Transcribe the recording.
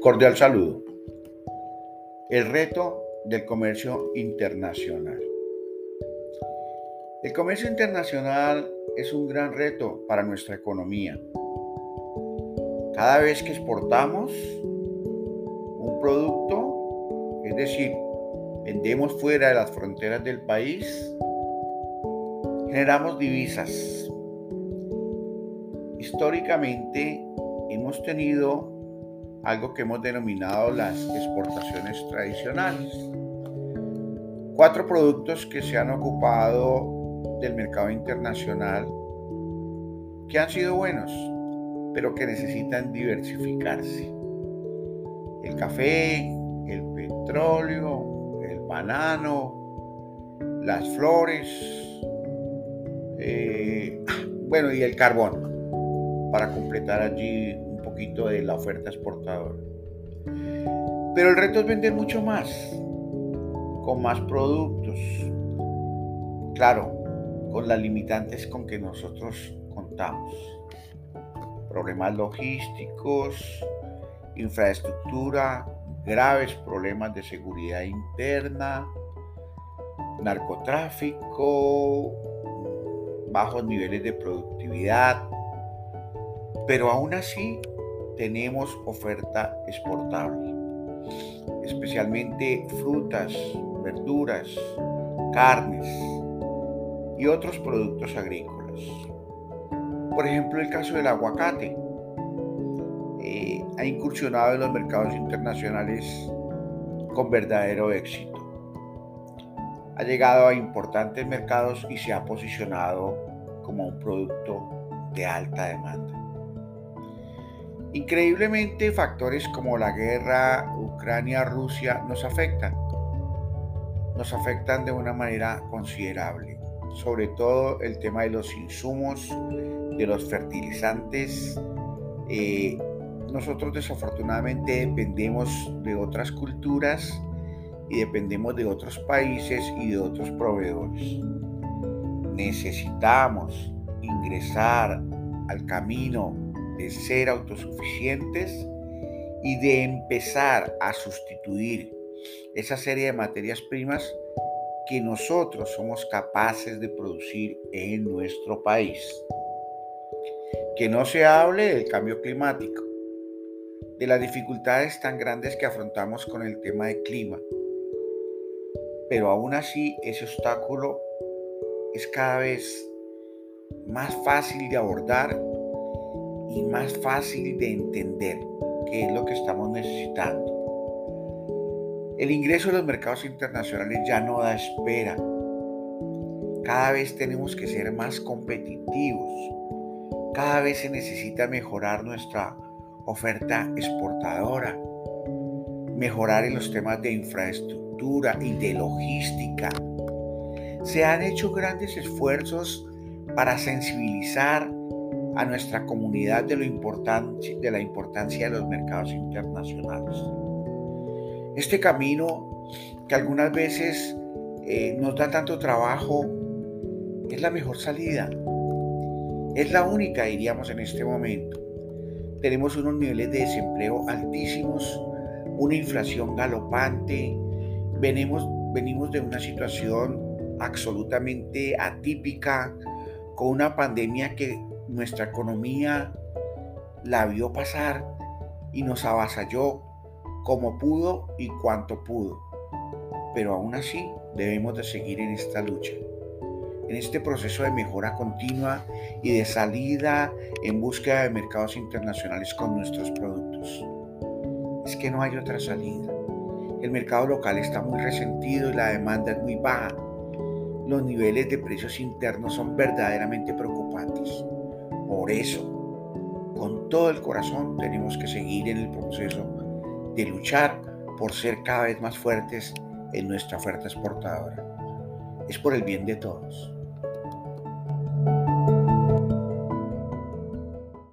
Cordial saludo. El reto del comercio internacional. El comercio internacional es un gran reto para nuestra economía. Cada vez que exportamos un producto, es decir, vendemos fuera de las fronteras del país, generamos divisas. Históricamente hemos tenido algo que hemos denominado las exportaciones tradicionales. Cuatro productos que se han ocupado del mercado internacional que han sido buenos, pero que necesitan diversificarse. El café, el petróleo, el banano, las flores, eh, bueno, y el carbón, para completar allí poquito de la oferta exportadora. Pero el reto es vender mucho más, con más productos. Claro, con las limitantes con que nosotros contamos. Problemas logísticos, infraestructura, graves problemas de seguridad interna, narcotráfico, bajos niveles de productividad, pero aún así tenemos oferta exportable, especialmente frutas, verduras, carnes y otros productos agrícolas. Por ejemplo, el caso del aguacate. Eh, ha incursionado en los mercados internacionales con verdadero éxito. Ha llegado a importantes mercados y se ha posicionado como un producto de alta demanda. Increíblemente, factores como la guerra Ucrania-Rusia nos afectan. Nos afectan de una manera considerable. Sobre todo el tema de los insumos, de los fertilizantes. Eh, nosotros desafortunadamente dependemos de otras culturas y dependemos de otros países y de otros proveedores. Necesitamos ingresar al camino de ser autosuficientes y de empezar a sustituir esa serie de materias primas que nosotros somos capaces de producir en nuestro país. Que no se hable del cambio climático, de las dificultades tan grandes que afrontamos con el tema del clima, pero aún así ese obstáculo es cada vez más fácil de abordar y más fácil de entender qué es lo que estamos necesitando. El ingreso a los mercados internacionales ya no da espera. Cada vez tenemos que ser más competitivos. Cada vez se necesita mejorar nuestra oferta exportadora, mejorar en los temas de infraestructura y de logística. Se han hecho grandes esfuerzos para sensibilizar a nuestra comunidad de, lo de la importancia de los mercados internacionales. Este camino que algunas veces eh, nos da tanto trabajo es la mejor salida. Es la única, diríamos, en este momento. Tenemos unos niveles de desempleo altísimos, una inflación galopante, venimos, venimos de una situación absolutamente atípica, con una pandemia que nuestra economía la vio pasar y nos avasalló como pudo y cuanto pudo. Pero aún así debemos de seguir en esta lucha, en este proceso de mejora continua y de salida en búsqueda de mercados internacionales con nuestros productos. Es que no hay otra salida. El mercado local está muy resentido y la demanda es muy baja. Los niveles de precios internos son verdaderamente preocupantes. Por eso, con todo el corazón, tenemos que seguir en el proceso de luchar por ser cada vez más fuertes en nuestra oferta exportadora. Es por el bien de todos.